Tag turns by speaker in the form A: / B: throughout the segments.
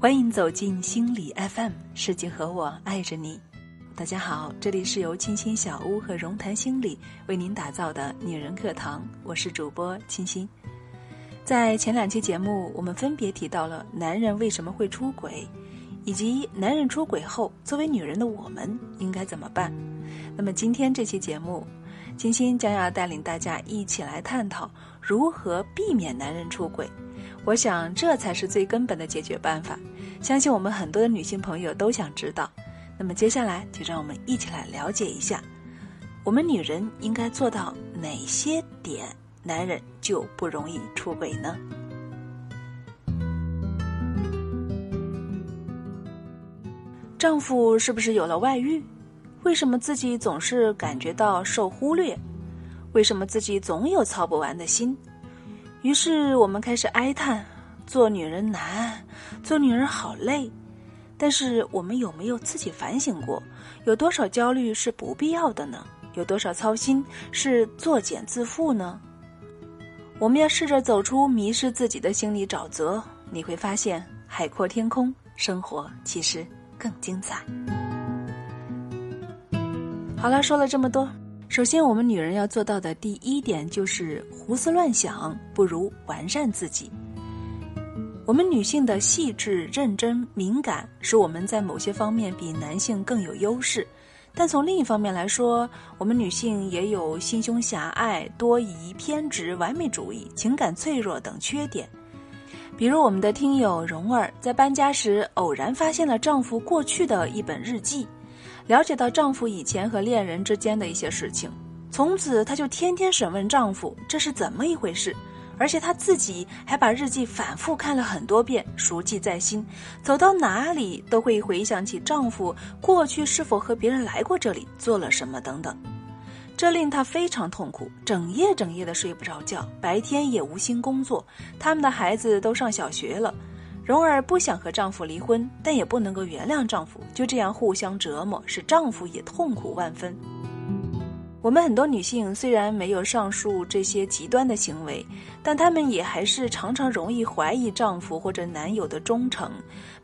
A: 欢迎走进心理 FM，世界和我爱着你。大家好，这里是由清新小屋和荣谈心理为您打造的女人课堂，我是主播清新。在前两期节目，我们分别提到了男人为什么会出轨，以及男人出轨后，作为女人的我们应该怎么办。那么今天这期节目，清新将要带领大家一起来探讨如何避免男人出轨。我想这才是最根本的解决办法，相信我们很多的女性朋友都想知道。那么接下来就让我们一起来了解一下，我们女人应该做到哪些点，男人就不容易出轨呢？丈夫是不是有了外遇？为什么自己总是感觉到受忽略？为什么自己总有操不完的心？于是我们开始哀叹：做女人难，做女人好累。但是我们有没有自己反省过，有多少焦虑是不必要的呢？有多少操心是作茧自缚呢？我们要试着走出迷失自己的心理沼泽，你会发现海阔天空，生活其实更精彩。好了，说了这么多，首先我们女人要做到的第一点就是胡思乱想不如完善自己。我们女性的细致、认真、敏感，使我们在某些方面比男性更有优势。但从另一方面来说，我们女性也有心胸狭隘、多疑、偏执、完美主义、情感脆弱等缺点。比如，我们的听友蓉儿在搬家时偶然发现了丈夫过去的一本日记，了解到丈夫以前和恋人之间的一些事情，从此她就天天审问丈夫这是怎么一回事。而且她自己还把日记反复看了很多遍，熟记在心，走到哪里都会回想起丈夫过去是否和别人来过这里，做了什么等等，这令她非常痛苦，整夜整夜的睡不着觉，白天也无心工作。他们的孩子都上小学了，蓉儿不想和丈夫离婚，但也不能够原谅丈夫，就这样互相折磨，使丈夫也痛苦万分。我们很多女性虽然没有上述这些极端的行为，但她们也还是常常容易怀疑丈夫或者男友的忠诚，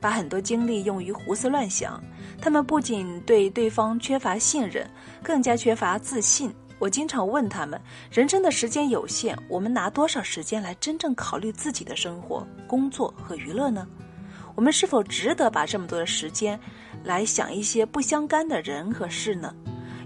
A: 把很多精力用于胡思乱想。她们不仅对对方缺乏信任，更加缺乏自信。我经常问他们：人生的时间有限，我们拿多少时间来真正考虑自己的生活、工作和娱乐呢？我们是否值得把这么多的时间来想一些不相干的人和事呢？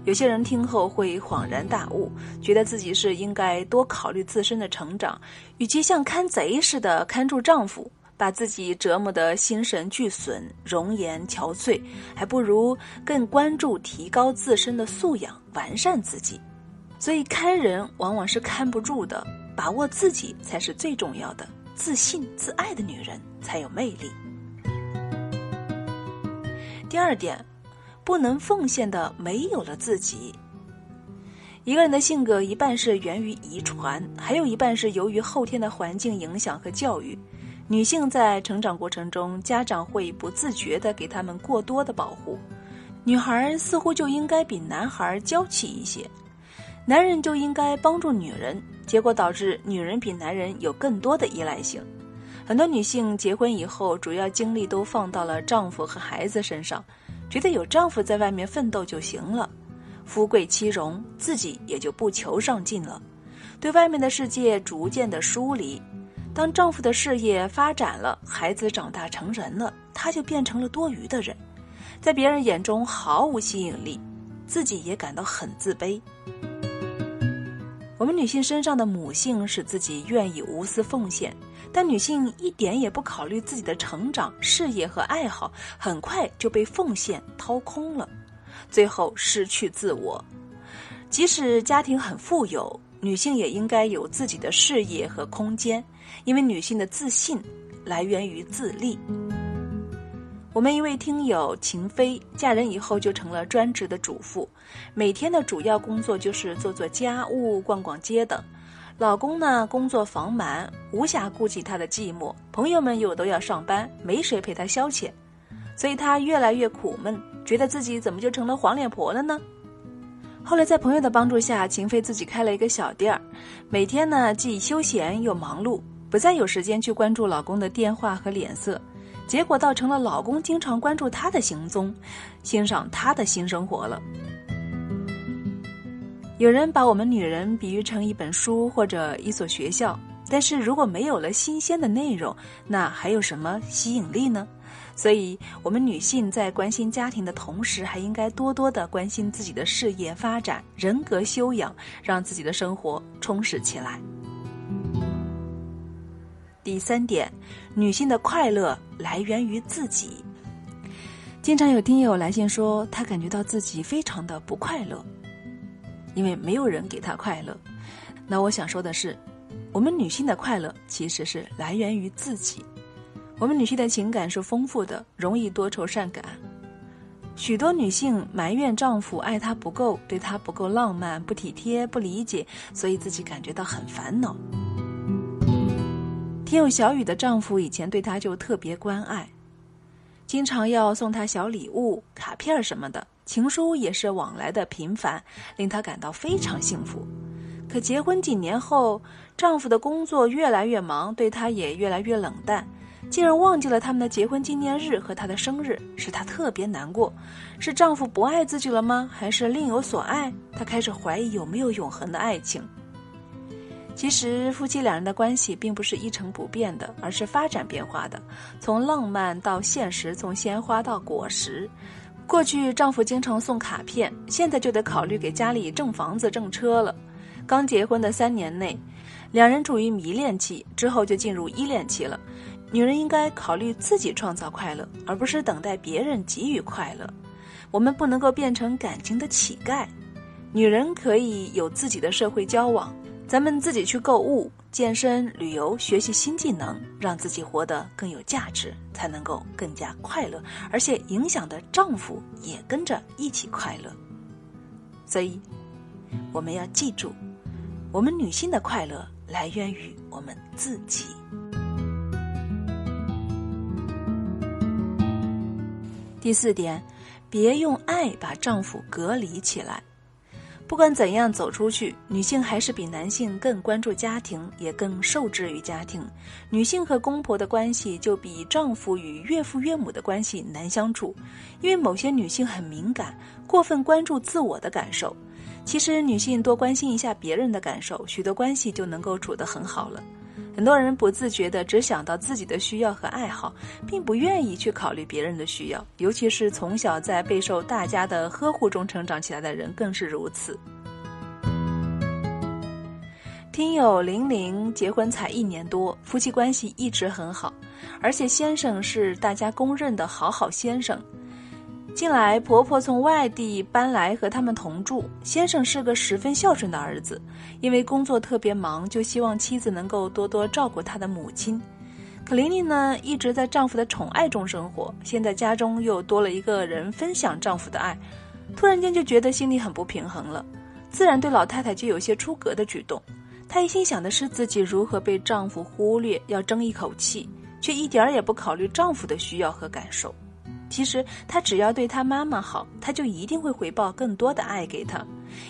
A: 有些人听后会恍然大悟，觉得自己是应该多考虑自身的成长，与其像看贼似的看住丈夫，把自己折磨得心神俱损、容颜憔悴，还不如更关注提高自身的素养、完善自己。所以看人往往是看不住的，把握自己才是最重要的。自信、自爱的女人才有魅力。第二点。不能奉献的没有了自己。一个人的性格一半是源于遗传，还有一半是由于后天的环境影响和教育。女性在成长过程中，家长会不自觉地给他们过多的保护，女孩似乎就应该比男孩娇气一些，男人就应该帮助女人，结果导致女人比男人有更多的依赖性。很多女性结婚以后，主要精力都放到了丈夫和孩子身上。觉得有丈夫在外面奋斗就行了，富贵妻荣，自己也就不求上进了，对外面的世界逐渐的疏离。当丈夫的事业发展了，孩子长大成人了，她就变成了多余的人，在别人眼中毫无吸引力，自己也感到很自卑。女性身上的母性使自己愿意无私奉献。但女性一点也不考虑自己的成长、事业和爱好，很快就被奉献掏空了，最后失去自我。即使家庭很富有，女性也应该有自己的事业和空间，因为女性的自信来源于自立。我们一位听友秦飞，嫁人以后就成了专职的主妇，每天的主要工作就是做做家务、逛逛街等。老公呢，工作繁忙，无暇顾及她的寂寞。朋友们又都要上班，没谁陪她消遣，所以她越来越苦闷，觉得自己怎么就成了黄脸婆了呢？后来在朋友的帮助下，秦飞自己开了一个小店儿，每天呢既休闲又忙碌，不再有时间去关注老公的电话和脸色。结果倒成了老公经常关注她的行踪，欣赏她的新生活了。有人把我们女人比喻成一本书或者一所学校，但是如果没有了新鲜的内容，那还有什么吸引力呢？所以，我们女性在关心家庭的同时，还应该多多的关心自己的事业发展、人格修养，让自己的生活充实起来。第三点，女性的快乐来源于自己。经常有听友来信说，她感觉到自己非常的不快乐。因为没有人给她快乐，那我想说的是，我们女性的快乐其实是来源于自己。我们女性的情感是丰富的，容易多愁善感。许多女性埋怨丈夫爱她不够，对她不够浪漫、不体贴、不理解，所以自己感觉到很烦恼。听友小雨的丈夫以前对她就特别关爱，经常要送她小礼物、卡片什么的。情书也是往来的频繁，令她感到非常幸福。可结婚几年后，丈夫的工作越来越忙，对她也越来越冷淡，竟然忘记了他们的结婚纪念日和她的生日，使她特别难过。是丈夫不爱自己了吗？还是另有所爱？她开始怀疑有没有永恒的爱情。其实，夫妻两人的关系并不是一成不变的，而是发展变化的，从浪漫到现实，从鲜花到果实。过去丈夫经常送卡片，现在就得考虑给家里挣房子、挣车了。刚结婚的三年内，两人处于迷恋期，之后就进入依恋期了。女人应该考虑自己创造快乐，而不是等待别人给予快乐。我们不能够变成感情的乞丐。女人可以有自己的社会交往。咱们自己去购物、健身、旅游、学习新技能，让自己活得更有价值，才能够更加快乐，而且影响的丈夫也跟着一起快乐。所以，我们要记住，我们女性的快乐来源于我们自己。第四点，别用爱把丈夫隔离起来。不管怎样走出去，女性还是比男性更关注家庭，也更受制于家庭。女性和公婆的关系就比丈夫与岳父岳母的关系难相处，因为某些女性很敏感，过分关注自我的感受。其实，女性多关心一下别人的感受，许多关系就能够处得很好了。很多人不自觉地只想到自己的需要和爱好，并不愿意去考虑别人的需要，尤其是从小在备受大家的呵护中成长起来的人更是如此。听友玲玲结婚才一年多，夫妻关系一直很好，而且先生是大家公认的好好先生。近来，婆婆从外地搬来和他们同住。先生是个十分孝顺的儿子，因为工作特别忙，就希望妻子能够多多照顾他的母亲。可玲玲呢，一直在丈夫的宠爱中生活，现在家中又多了一个人分享丈夫的爱，突然间就觉得心里很不平衡了，自然对老太太就有些出格的举动。她一心想的是自己如何被丈夫忽略，要争一口气，却一点儿也不考虑丈夫的需要和感受。其实，他只要对他妈妈好，他就一定会回报更多的爱给她。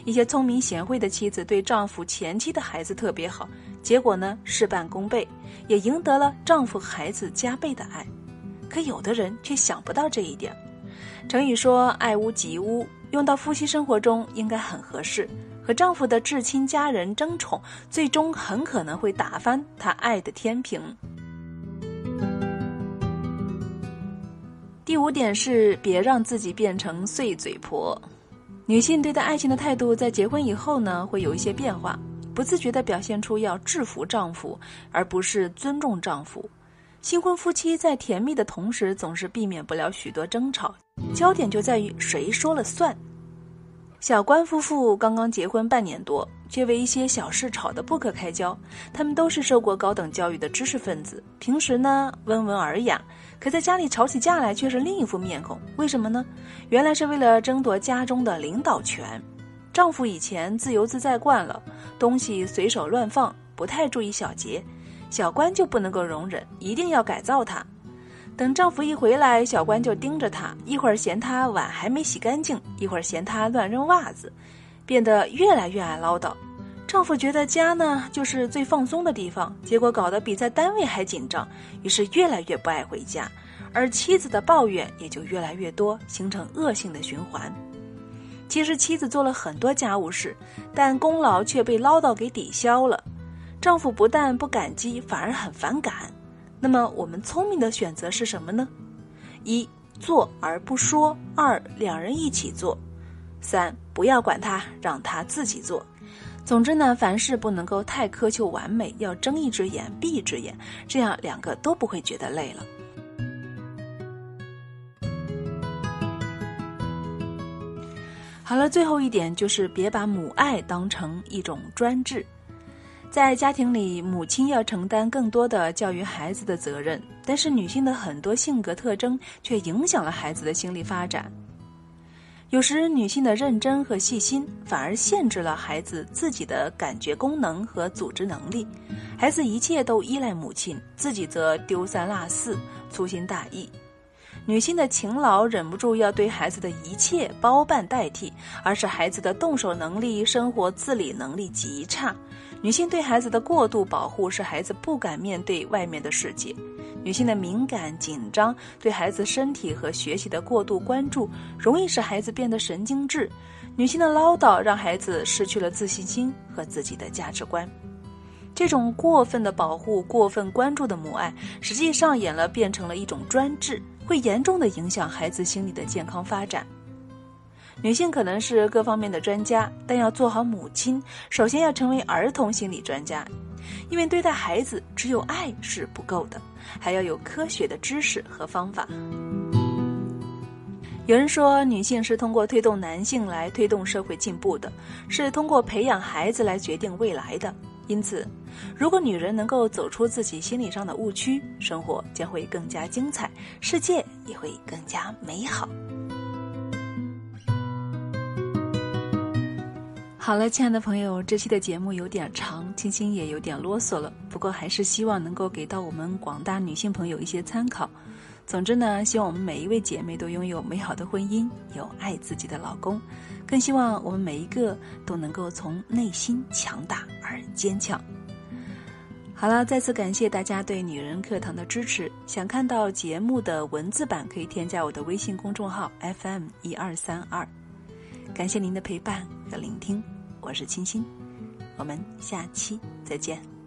A: 一些聪明贤惠的妻子对丈夫前妻的孩子特别好，结果呢事半功倍，也赢得了丈夫孩子加倍的爱。可有的人却想不到这一点。成语说“爱屋及乌”，用到夫妻生活中应该很合适。和丈夫的至亲家人争宠，最终很可能会打翻他爱的天平。第五点是别让自己变成碎嘴婆。女性对待爱情的态度，在结婚以后呢，会有一些变化，不自觉地表现出要制服丈夫，而不是尊重丈夫。新婚夫妻在甜蜜的同时，总是避免不了许多争吵，焦点就在于谁说了算。小关夫妇刚刚结婚半年多，却为一些小事吵得不可开交。他们都是受过高等教育的知识分子，平时呢温文尔雅，可在家里吵起架来却是另一副面孔。为什么呢？原来是为了争夺家中的领导权。丈夫以前自由自在惯了，东西随手乱放，不太注意小节，小关就不能够容忍，一定要改造他。等丈夫一回来，小关就盯着他，一会儿嫌他碗还没洗干净，一会儿嫌他乱扔袜子，变得越来越爱唠叨。丈夫觉得家呢就是最放松的地方，结果搞得比在单位还紧张，于是越来越不爱回家。而妻子的抱怨也就越来越多，形成恶性的循环。其实妻子做了很多家务事，但功劳却被唠叨给抵消了。丈夫不但不感激，反而很反感。那么我们聪明的选择是什么呢？一做而不说；二两人一起做；三不要管他，让他自己做。总之呢，凡事不能够太苛求完美，要睁一只眼闭一只眼，这样两个都不会觉得累了。好了，最后一点就是别把母爱当成一种专制。在家庭里，母亲要承担更多的教育孩子的责任，但是女性的很多性格特征却影响了孩子的心理发展。有时，女性的认真和细心反而限制了孩子自己的感觉功能和组织能力，孩子一切都依赖母亲，自己则丢三落四、粗心大意。女性的勤劳忍不住要对孩子的一切包办代替，而使孩子的动手能力、生活自理能力极差。女性对孩子的过度保护，使孩子不敢面对外面的世界。女性的敏感紧张，对孩子身体和学习的过度关注，容易使孩子变得神经质。女性的唠叨，让孩子失去了自信心和自己的价值观。这种过分的保护、过分关注的母爱，实际上演了变成了一种专制。会严重的影响孩子心理的健康发展。女性可能是各方面的专家，但要做好母亲，首先要成为儿童心理专家。因为对待孩子，只有爱是不够的，还要有科学的知识和方法。有人说，女性是通过推动男性来推动社会进步的，是通过培养孩子来决定未来的。因此，如果女人能够走出自己心理上的误区，生活将会更加精彩，世界也会更加美好。好了，亲爱的朋友，这期的节目有点长，青青也有点啰嗦了，不过还是希望能够给到我们广大女性朋友一些参考。总之呢，希望我们每一位姐妹都拥有美好的婚姻，有爱自己的老公，更希望我们每一个都能够从内心强大而坚强。好了，再次感谢大家对女人课堂的支持。想看到节目的文字版，可以添加我的微信公众号 FM 一二三二。感谢您的陪伴和聆听，我是清新，我们下期再见。